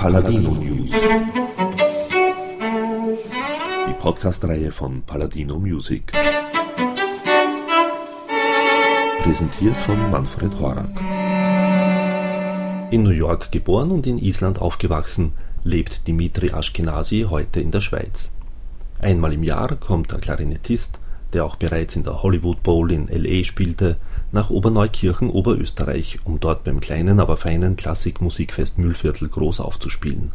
Paladino News. Die Podcast-Reihe von Paladino Music. Präsentiert von Manfred Horak. In New York geboren und in Island aufgewachsen, lebt Dimitri Ashkenazi heute in der Schweiz. Einmal im Jahr kommt der Klarinettist, der auch bereits in der Hollywood Bowl in LA spielte, nach Oberneukirchen, Oberösterreich, um dort beim kleinen, aber feinen Klassikmusikfest Mühlviertel groß aufzuspielen.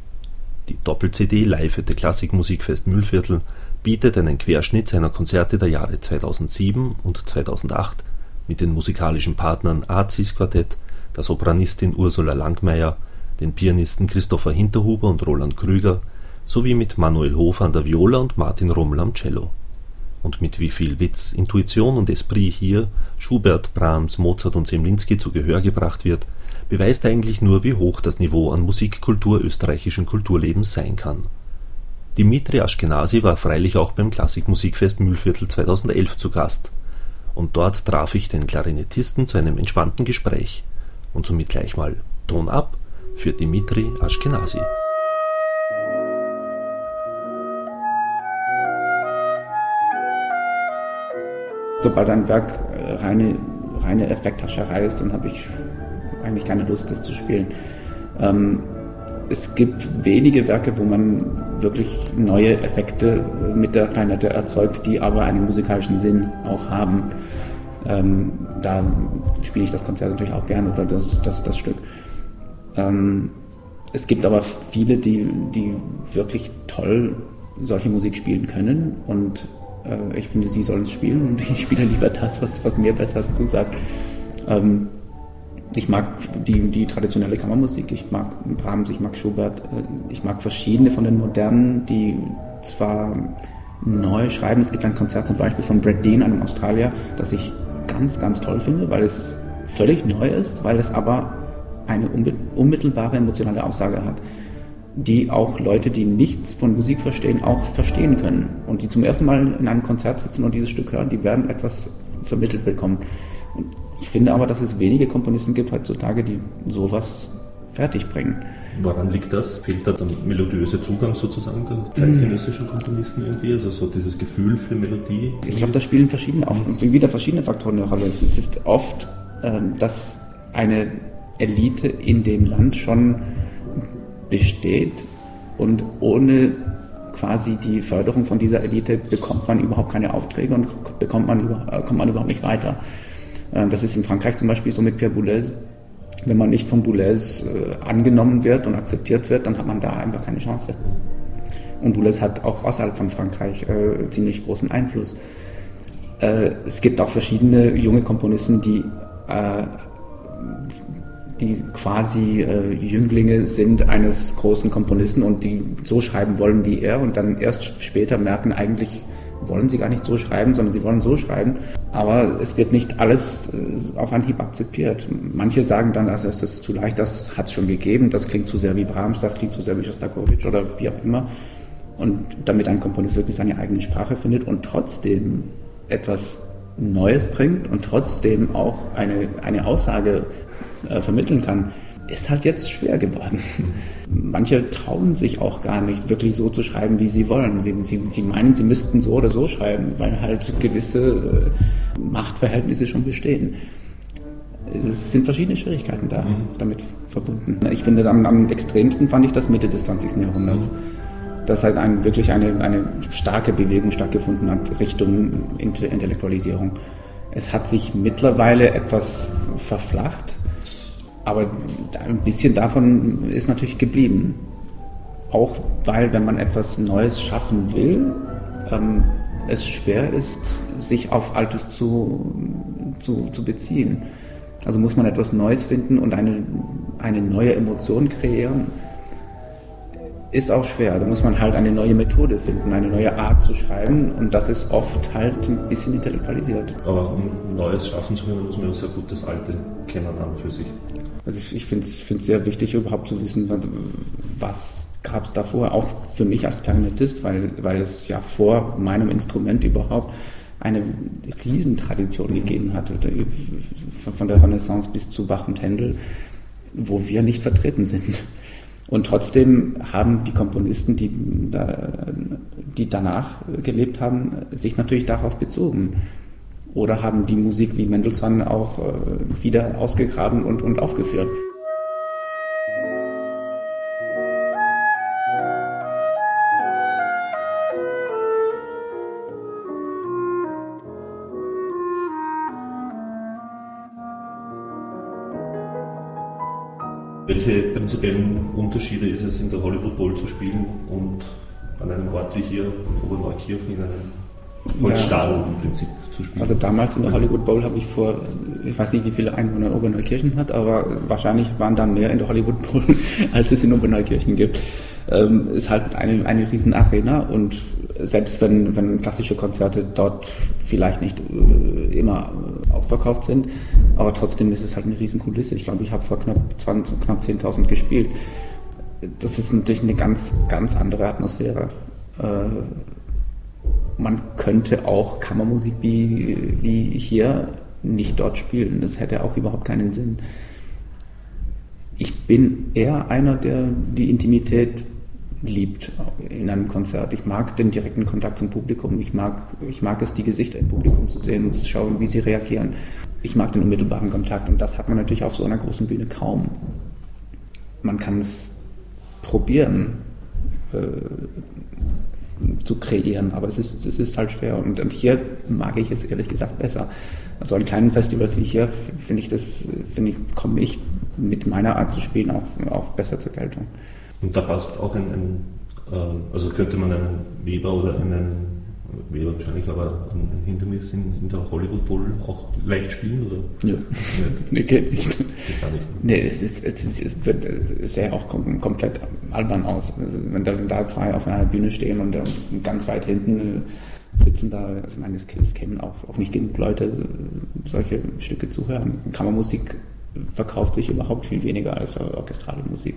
Die Doppel-CD Live at the Klassikmusikfest Mühlviertel bietet einen Querschnitt seiner Konzerte der Jahre 2007 und 2008 mit den musikalischen Partnern Azis Quartett, der Sopranistin Ursula Langmeier, den Pianisten Christopher Hinterhuber und Roland Krüger sowie mit Manuel Hofer an der Viola und Martin Rummel am Cello und mit wie viel Witz, Intuition und Esprit hier Schubert, Brahms, Mozart und Semlinski zu Gehör gebracht wird, beweist eigentlich nur, wie hoch das Niveau an Musikkultur österreichischen Kulturlebens sein kann. Dimitri Ashkenazi war freilich auch beim Klassikmusikfest Mühlviertel 2011 zu Gast, und dort traf ich den Klarinettisten zu einem entspannten Gespräch und somit gleich mal Ton ab für Dimitri Ashkenazi. Sobald ein Werk äh, reine, reine Effekthascherei ist, dann habe ich eigentlich keine Lust, das zu spielen. Ähm, es gibt wenige Werke, wo man wirklich neue Effekte mit der Kleinette erzeugt, die aber einen musikalischen Sinn auch haben. Ähm, da spiele ich das Konzert natürlich auch gern oder das, das, das Stück. Ähm, es gibt aber viele, die, die wirklich toll solche Musik spielen können und äh, ich finde, sie sollen es spielen und ich spiele lieber das, was, was mir besser zusagt. Ähm, ich mag die, die traditionelle Kammermusik, ich mag Brahms, ich mag Schubert, äh, ich mag verschiedene von den modernen, die zwar neu schreiben. Es gibt ein Konzert zum Beispiel von Brad Dean, einem Australier, das ich ganz, ganz toll finde, weil es völlig neu ist, weil es aber eine unmittelbare emotionale Aussage hat die auch Leute, die nichts von Musik verstehen, auch verstehen können. Und die zum ersten Mal in einem Konzert sitzen und dieses Stück hören, die werden etwas vermittelt bekommen. Und ich finde aber, dass es wenige Komponisten gibt heutzutage, die sowas fertigbringen. Woran liegt das? Fehlt da der melodiöse Zugang sozusagen der zeitgenössischen Komponisten irgendwie? Also so dieses Gefühl für Melodie? Ich glaube, da spielen verschiedene, wieder verschiedene Faktoren eine Rolle. Es ist oft, ähm, dass eine Elite in dem Land schon besteht und ohne quasi die Förderung von dieser Elite bekommt man überhaupt keine Aufträge und bekommt man über, äh, kommt man überhaupt nicht weiter. Ähm, das ist in Frankreich zum Beispiel so mit Pierre Boulez. Wenn man nicht von Boulez äh, angenommen wird und akzeptiert wird, dann hat man da einfach keine Chance. Und Boulez hat auch außerhalb von Frankreich äh, ziemlich großen Einfluss. Äh, es gibt auch verschiedene junge Komponisten, die äh, die quasi äh, Jünglinge sind eines großen Komponisten und die so schreiben wollen wie er und dann erst später merken, eigentlich wollen sie gar nicht so schreiben, sondern sie wollen so schreiben. Aber es wird nicht alles äh, auf Anhieb akzeptiert. Manche sagen dann, also ist zu leicht, das hat es schon gegeben, das klingt zu sehr wie Brahms, das klingt zu sehr wie Shostakovich oder wie auch immer. Und damit ein Komponist wirklich seine eigene Sprache findet und trotzdem etwas Neues bringt und trotzdem auch eine, eine Aussage äh, vermitteln kann, ist halt jetzt schwer geworden. Manche trauen sich auch gar nicht, wirklich so zu schreiben, wie sie wollen. Sie, sie, sie meinen, sie müssten so oder so schreiben, weil halt gewisse äh, Machtverhältnisse schon bestehen. Es sind verschiedene Schwierigkeiten da mhm. damit verbunden. Ich finde, am, am, extremsten fand ich das Mitte des 20. Jahrhunderts. Mhm. Dass halt ein, wirklich eine, eine starke Bewegung stattgefunden hat Richtung Intellektualisierung. Es hat sich mittlerweile etwas verflacht aber ein bisschen davon ist natürlich geblieben. Auch weil, wenn man etwas Neues schaffen will, ähm, es schwer ist, sich auf Altes zu, zu, zu beziehen. Also muss man etwas Neues finden und eine, eine neue Emotion kreieren ist auch schwer. Da muss man halt eine neue Methode finden, eine neue Art zu schreiben und das ist oft halt ein bisschen intellektualisiert. Aber um Neues schaffen zu können, muss man ja sehr gut das Alte kennen an für sich. Also ich finde es sehr wichtig, überhaupt zu wissen, was gab es davor, auch für mich als Klarinettist, weil, weil es ja vor meinem Instrument überhaupt eine Riesentradition gegeben hat, von der Renaissance bis zu Bach und Händel, wo wir nicht vertreten sind. Und trotzdem haben die Komponisten, die, die danach gelebt haben, sich natürlich darauf bezogen. Oder haben die Musik wie Mendelssohn auch äh, wieder ausgegraben und, und aufgeführt. Welche prinzipiellen Unterschiede ist es, in der Hollywood Bowl zu spielen und an einem Ort wie hier, in Oberneukirchen, in einem Holzstadion ja. im Prinzip zu spielen? Also damals in der Hollywood Bowl habe ich vor, ich weiß nicht, wie viele Einwohner Oberneukirchen hat, aber wahrscheinlich waren da mehr in der Hollywood Bowl, als es in Oberneukirchen gibt. Ähm, ist halt eine, eine riesen Arena und selbst wenn, wenn klassische Konzerte dort vielleicht nicht äh, immer ausverkauft sind, aber trotzdem ist es halt eine riesen Kulisse. Ich glaube, ich habe vor knapp 20, knapp 10.000 gespielt. Das ist natürlich eine ganz, ganz andere Atmosphäre. Äh, man könnte auch Kammermusik wie, wie hier nicht dort spielen. Das hätte auch überhaupt keinen Sinn. Ich bin eher einer, der die Intimität liebt in einem Konzert. Ich mag den direkten Kontakt zum Publikum. Ich mag, ich mag es, die Gesichter im Publikum zu sehen und zu schauen, wie sie reagieren. Ich mag den unmittelbaren Kontakt und das hat man natürlich auf so einer großen Bühne kaum. Man kann es probieren äh, zu kreieren, aber es ist, es ist halt schwer und, und hier mag ich es ehrlich gesagt besser. Also an kleinen Festivals wie hier finde ich das, finde ich, komme ich mit meiner Art zu spielen auch, auch besser zur Geltung. Und da passt auch ein, ein äh, also könnte man einen Weber oder einen Weber wahrscheinlich, aber ein Hindernis in, in, der Hollywood Bowl auch leicht spielen, oder? Ja. nee, geht nicht. Geht gar nicht. Nee, es, ist, es, ist, es wird sehr auch kom komplett albern aus. Also wenn, da, da zwei auf einer Bühne stehen und, und ganz weit hinten äh, sitzen da, also ich meine, es, es kämen auch, auch nicht genug Leute, solche Stücke zu hören. Kammermusik verkauft sich überhaupt viel weniger als orchestrale Musik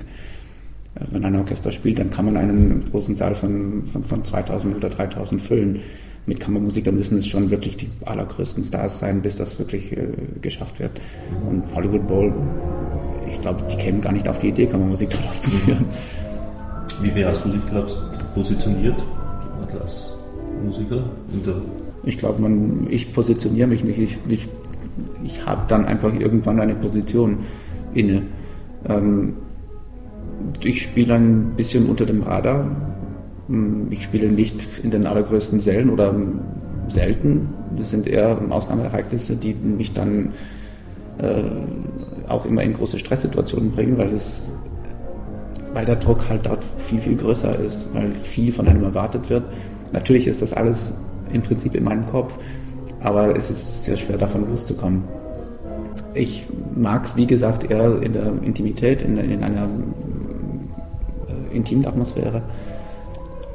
wenn ein Orchester spielt, dann kann man einen großen Saal von, von, von 2000 oder 3000 füllen. Mit Kammermusik, da müssen es schon wirklich die allergrößten Stars sein, bis das wirklich äh, geschafft wird. Und Hollywood Bowl, ich glaube, die kämen gar nicht auf die Idee, Kammermusik dort aufzuführen. Wie wärst du dich, glaubst positioniert als Musiker? ich glaube, ich positioniere mich nicht. Ich, ich, ich habe dann einfach irgendwann eine Position inne. Ähm, ich spiele ein bisschen unter dem Radar. Ich spiele nicht in den allergrößten Sälen oder selten. Das sind eher Ausnahmeereignisse, die mich dann äh, auch immer in große Stresssituationen bringen, weil, es, weil der Druck halt dort viel, viel größer ist, weil viel von einem erwartet wird. Natürlich ist das alles im Prinzip in meinem Kopf, aber es ist sehr schwer davon loszukommen. Ich mag es, wie gesagt, eher in der Intimität, in, in einer intimen Atmosphäre.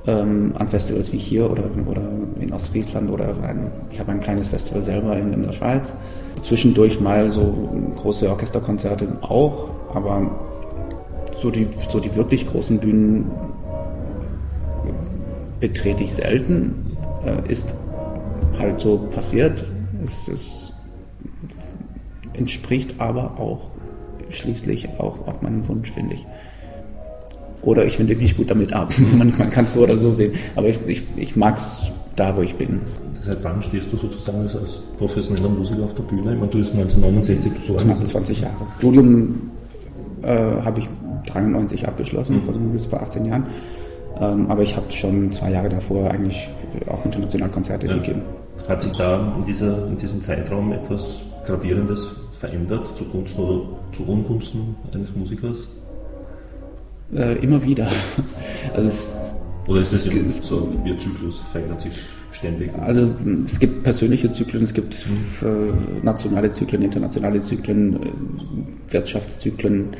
Ähm, an Festivals wie hier oder, oder in Ostfriesland oder ein, ich habe ein kleines Festival selber in, in der Schweiz. Zwischendurch mal so große Orchesterkonzerte auch, aber so die, so die wirklich großen Bühnen betrete ich selten. Äh, ist halt so passiert. Es, es entspricht aber auch schließlich auch, auch meinem Wunsch, finde ich. Oder ich finde mich gut damit ab. man, man kann es so oder so sehen. Aber ich, ich, ich mag es da, wo ich bin. Seit wann stehst du sozusagen als professioneller Musiker auf der Bühne? Ich meine, du bist 1969 geboren. Knapp 20 Jahre. Studium äh, habe ich 93 abgeschlossen, mhm. vor, vor 18 Jahren. Ähm, aber ich habe schon zwei Jahre davor eigentlich auch international Konzerte ja. gegeben. Hat sich da in, dieser, in diesem Zeitraum etwas Gravierendes verändert zugunsten oder zu Ungunsten eines Musikers? Äh, immer wieder. Also es, Oder ist das es, so wie ein Zyklus, verändert sich ständig? Also es gibt persönliche Zyklen, es gibt äh, nationale Zyklen, internationale Zyklen, äh, Wirtschaftszyklen,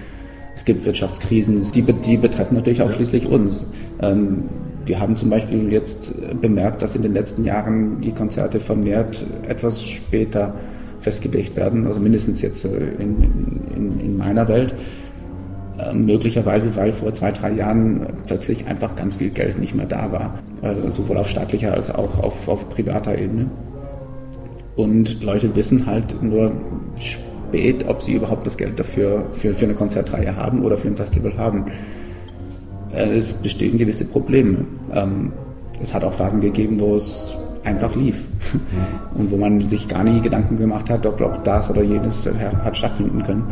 es gibt Wirtschaftskrisen, die, die betreffen natürlich auch ja. schließlich uns. Ähm, wir haben zum Beispiel jetzt bemerkt, dass in den letzten Jahren die Konzerte vermehrt etwas später festgelegt werden, also mindestens jetzt äh, in, in, in meiner Welt. Äh, möglicherweise, weil vor zwei, drei Jahren plötzlich einfach ganz viel Geld nicht mehr da war, äh, sowohl auf staatlicher als auch auf, auf privater Ebene. Und Leute wissen halt nur spät, ob sie überhaupt das Geld dafür für, für eine Konzertreihe haben oder für ein Festival haben. äh, es bestehen gewisse Probleme. Ähm, es hat auch Phasen gegeben, wo es einfach lief mhm. und wo man sich gar nie Gedanken gemacht hat, ob auch das oder jenes hat stattfinden können.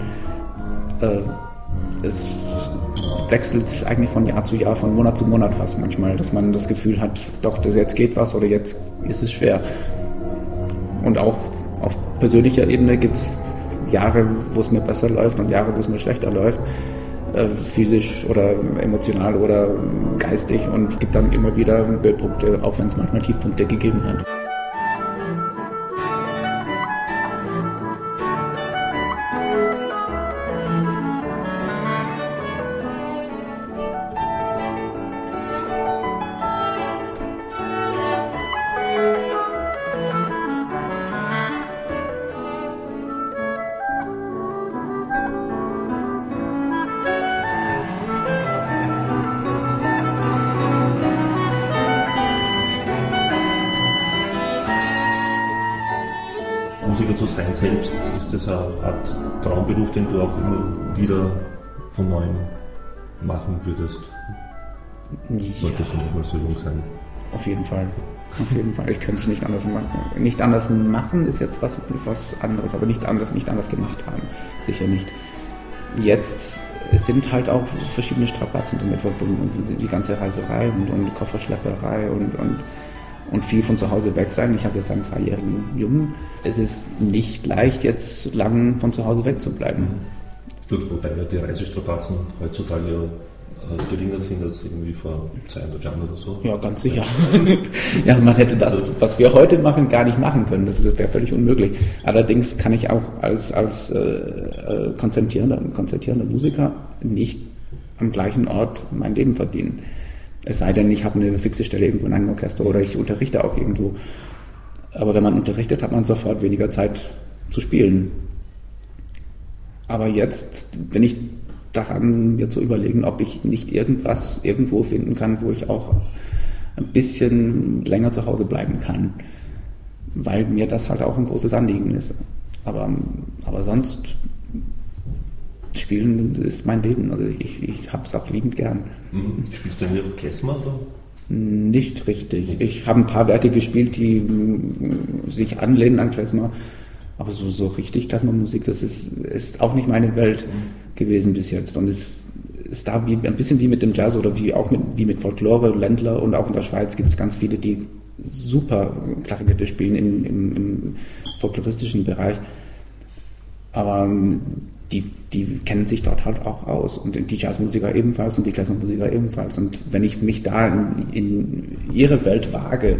Es wechselt eigentlich von Jahr zu Jahr, von Monat zu Monat fast manchmal, dass man das Gefühl hat, doch, jetzt geht was oder jetzt ist es schwer. Und auch auf persönlicher Ebene gibt es Jahre, wo es mir besser läuft und Jahre, wo es mir schlechter läuft, äh, physisch oder emotional oder geistig und gibt dann immer wieder Bildpunkte, auch wenn es manchmal Tiefpunkte gegeben hat. Selbst ist das eine Art Traumberuf, den du auch immer wieder von neuem machen würdest. Ja. Du nicht mal so jung sein. Auf jeden Fall. Auf jeden Fall. Ich könnte es nicht anders machen. Nicht anders machen ist jetzt was, was anderes, aber nicht anders, nicht anders gemacht haben. Sicher nicht. Jetzt sind halt auch verschiedene Strapazen damit verbunden. Die ganze Reiserei und, und Kofferschlepperei und, und und viel von zu Hause weg sein. Ich habe jetzt einen zweijährigen Jungen. Es ist nicht leicht, jetzt lang von zu Hause weg zu bleiben. Gut, wobei ja die Reisestrapazen heutzutage ja äh, geringer sind als irgendwie vor 200 Jahren oder so. Ja, ganz sicher. ja, man hätte das, also, was wir heute machen, gar nicht machen können. Das wäre völlig unmöglich. Allerdings kann ich auch als, als äh, äh, konzertierender, konzertierender Musiker nicht am gleichen Ort mein Leben verdienen. Es sei denn, ich habe eine fixe Stelle irgendwo in einem Orchester oder ich unterrichte auch irgendwo. Aber wenn man unterrichtet, hat man sofort weniger Zeit zu spielen. Aber jetzt bin ich daran, mir zu überlegen, ob ich nicht irgendwas irgendwo finden kann, wo ich auch ein bisschen länger zu Hause bleiben kann. Weil mir das halt auch ein großes Anliegen ist. Aber, aber sonst Spielen ist mein Leben. Also ich, ich habe es auch liebend gern. Mhm. Spielst du denn auch Klezmer? Nicht richtig. Ich habe ein paar Werke gespielt, die sich anlehnen an Klezmer. Aber so, so richtig Klezmermusik, das ist, ist auch nicht meine Welt mhm. gewesen bis jetzt. Und es ist da wie, ein bisschen wie mit dem Jazz oder wie auch mit, wie mit Folklore, Ländler und auch in der Schweiz gibt es ganz viele, die super Klarinette spielen im, im, im folkloristischen Bereich. Aber die, die kennen sich dort halt auch aus und die Jazzmusiker ebenfalls und die Klassenmusiker ebenfalls. Und wenn ich mich da in, in, ihre Welt wage,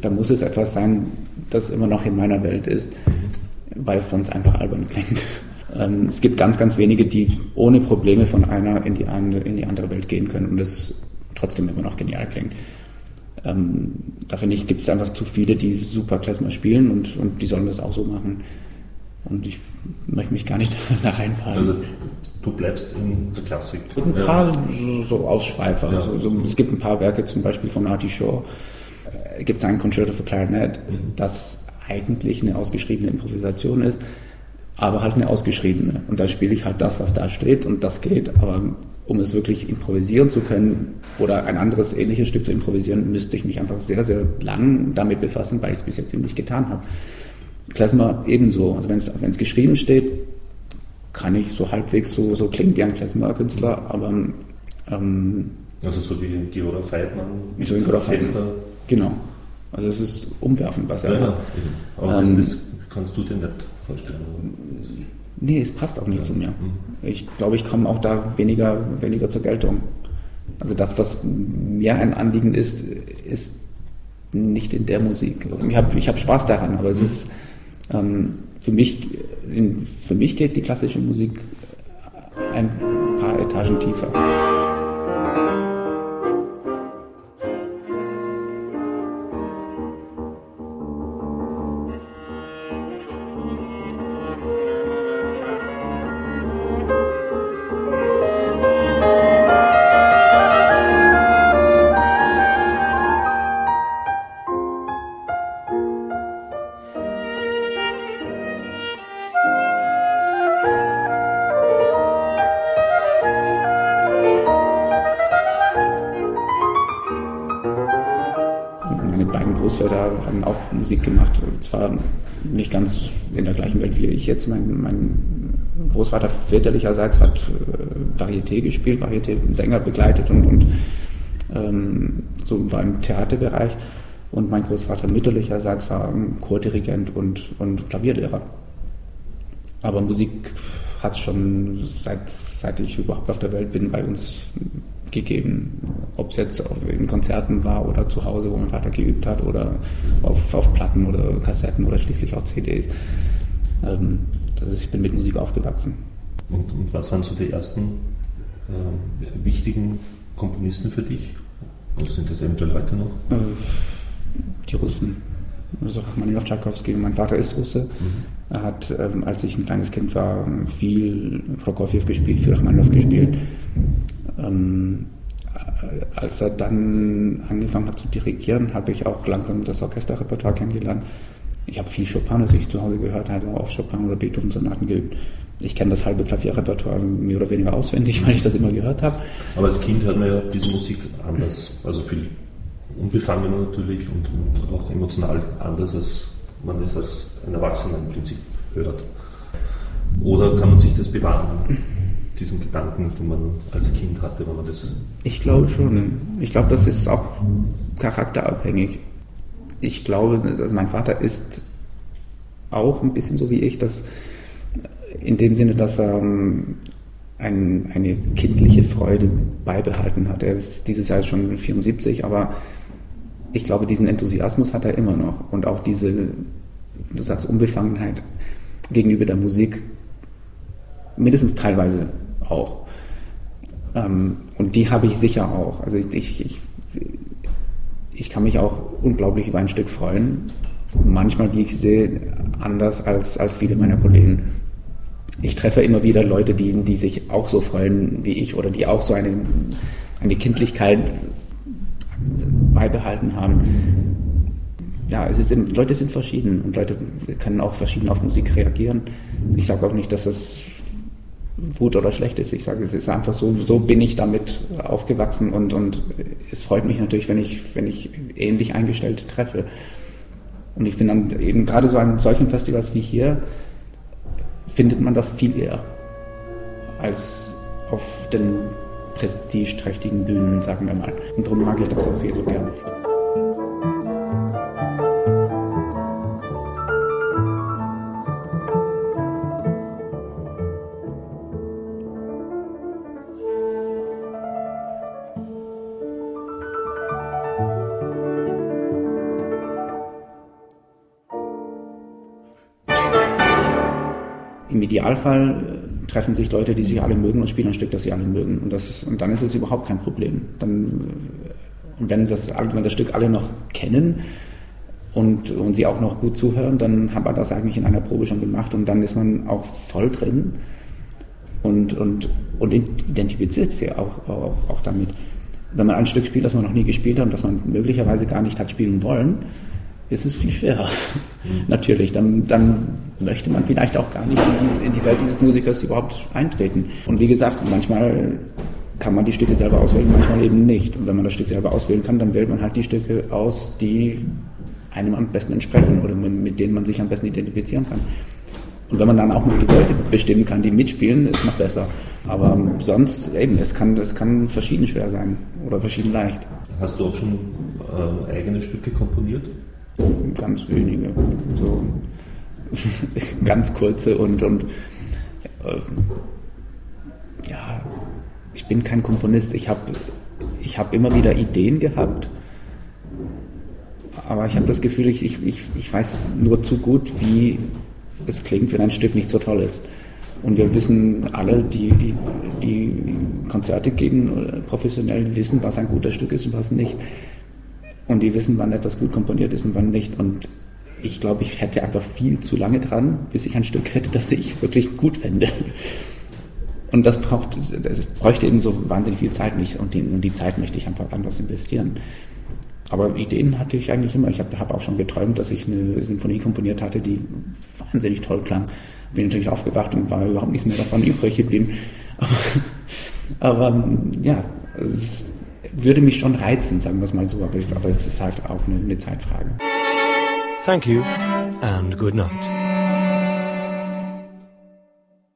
dann muss es etwas sein, das immer noch in meiner Welt ist, weil es sonst einfach albern klingt. Ähm, es gibt ganz, ganz wenige, die ohne Probleme von einer in die andere, in die andere Welt gehen können und es trotzdem immer noch genial klingt. Ähm, da finde ich, gibt es einfach zu viele, die super Klezmer spielen und, und die sollen das auch so machen. Und ich möchte mich gar nicht da reinfahren. Also du bleibst in der Klassik. ein paar ja. so, Ausschweifer. Ja. Also, so, es gibt ein paar Werke, zum Beispiel von Artie Shaw. Äh, gibt es ein Concerto für Clarinet, mhm. das eigentlich eine ausgeschriebene Improvisation ist, aber halt eine ausgeschriebene. Und da spiele ich halt das, was da steht und das geht. Aber um es wirklich improvisieren zu können oder ein anderes ähnliches Stück zu improvisieren, müsste ich mich einfach sehr, sehr lang damit befassen, weil ich es bis jetzt eben nicht getan habe. Klezmer ebenso. Also wenn es geschrieben steht, kann ich so halbwegs so, so klingt wie ein Klezmer-Künstler, aber ähm, also so wie Georg Feitmann, so wie Georg Feitmann. Genau. Also es ist umwerfend, was er ja, ja, Aber ähm, das, das, kannst du dir nicht vorstellen. Nee, es passt auch nicht ja. zu mir. Mhm. Ich glaube, ich komme auch da weniger, weniger zur Geltung. Also das, was mir ein Anliegen ist, ist nicht in der Musik. Ich habe ich hab Spaß daran, aber es mhm. ist für, mich, für mich geht die klassische Musik ein paar Etagen tiefer. Musik gemacht. Zwar nicht ganz in der gleichen Welt wie ich jetzt. Mein, mein Großvater väterlicherseits hat äh, Varieté gespielt, Varieté-Sänger begleitet und, und ähm, so war im Theaterbereich. Und mein Großvater mütterlicherseits war Chordirigent und, und Klavierlehrer. Aber Musik hat schon seit, seit ich überhaupt auf der Welt bin bei uns gegeben. Ob es jetzt in Konzerten war oder zu Hause, wo mein Vater geübt hat oder auf, auf Platten oder Kassetten oder schließlich auch CDs. Ähm, das ist, ich bin mit Musik aufgewachsen. Und, und was waren so die ersten äh, wichtigen Komponisten für dich? Oder sind das eventuell heute noch? Äh, die Russen. Also Rachmaninoff, Tchaikovsky. Mein Vater ist Russe. Mhm. Er hat, ähm, als ich ein kleines Kind war, viel Prokofjew gespielt, viel Rachmaninoff gespielt. Ähm, als er dann angefangen hat zu dirigieren, habe ich auch langsam das Orchesterrepertoire kennengelernt. Ich habe viel Chopin, das ich zu Hause gehört habe, auch Chopin oder Beethoven-Sonaten geübt. Ich kenne das halbe Klavierrepertoire mehr oder weniger auswendig, weil ich das immer gehört habe. Aber als Kind hört man ja diese Musik anders, also viel unbefangener natürlich und, und auch emotional anders, als man es als ein Erwachsener im Prinzip hört. Oder kann man sich das bewahren, diesen Gedanken, den man als Kind hatte, wenn man das. Ich glaube schon. Ich glaube, das ist auch charakterabhängig. Ich glaube, also mein Vater ist auch ein bisschen so wie ich, dass in dem Sinne, dass er ähm, ein, eine kindliche Freude beibehalten hat. Er ist dieses Jahr schon 74, aber ich glaube, diesen Enthusiasmus hat er immer noch und auch diese, du sagst, Unbefangenheit gegenüber der Musik, mindestens teilweise auch. Ähm, und die habe ich sicher auch. Also ich, ich, ich kann mich auch unglaublich über ein Stück freuen. Manchmal, wie ich sehe, anders als, als viele meiner Kollegen. Ich treffe immer wieder Leute, die, die sich auch so freuen wie ich oder die auch so eine, eine Kindlichkeit beibehalten haben. Ja, es ist, Leute sind verschieden und Leute können auch verschieden auf Musik reagieren. Ich sage auch nicht, dass das gut oder schlecht ist. Ich sage, es ist einfach so, so bin ich damit aufgewachsen und, und es freut mich natürlich, wenn ich, wenn ich ähnlich Eingestellte treffe. Und ich finde dann eben gerade so an solchen Festivals wie hier, findet man das viel eher als auf den prestigeträchtigen Bühnen, sagen wir mal. Und darum mag ich das auch hier so gerne. Idealfall treffen sich Leute, die sich alle mögen und spielen ein Stück, das sie alle mögen. Und, das ist, und dann ist es überhaupt kein Problem. Dann, und wenn das, wenn das Stück alle noch kennen und, und sie auch noch gut zuhören, dann hat man das eigentlich in einer Probe schon gemacht und dann ist man auch voll drin und, und, und identifiziert sich auch, auch, auch damit. Wenn man ein Stück spielt, das man noch nie gespielt hat und das man möglicherweise gar nicht hat spielen wollen, ist es viel schwerer. Natürlich, dann, dann möchte man vielleicht auch gar nicht in, dieses, in die Welt dieses Musikers überhaupt eintreten. Und wie gesagt, manchmal kann man die Stücke selber auswählen, manchmal eben nicht. Und wenn man das Stück selber auswählen kann, dann wählt man halt die Stücke aus, die einem am besten entsprechen oder mit denen man sich am besten identifizieren kann. Und wenn man dann auch noch die Leute bestimmen kann, die mitspielen, ist noch besser. Aber sonst eben, es kann, es kann verschieden schwer sein oder verschieden leicht. Hast du auch schon äh, eigene Stücke komponiert? Ganz wenige. So ganz kurze und, und äh, ja, ich bin kein Komponist. Ich habe ich hab immer wieder Ideen gehabt, aber ich habe das Gefühl, ich, ich, ich weiß nur zu gut, wie es klingt, wenn ein Stück nicht so toll ist. Und wir wissen alle, die, die, die Konzerte geben, professionell wissen, was ein guter Stück ist und was nicht. Und die wissen, wann etwas gut komponiert ist und wann nicht. Und ich glaube, ich hätte einfach viel zu lange dran, bis ich ein Stück hätte, das ich wirklich gut fände. Und das braucht, das bräuchte eben so wahnsinnig viel Zeit nicht und die, und die Zeit möchte ich einfach anders investieren. Aber Ideen hatte ich eigentlich immer. Ich habe hab auch schon geträumt, dass ich eine Symphonie komponiert hatte, die wahnsinnig toll klang. Bin natürlich aufgewacht und war überhaupt nichts mehr davon übrig geblieben. Aber, aber ja, es ist, würde mich schon reizen, sagen wir es mal so, aber, es ist halt auch eine Zeitfrage. Thank you and good night.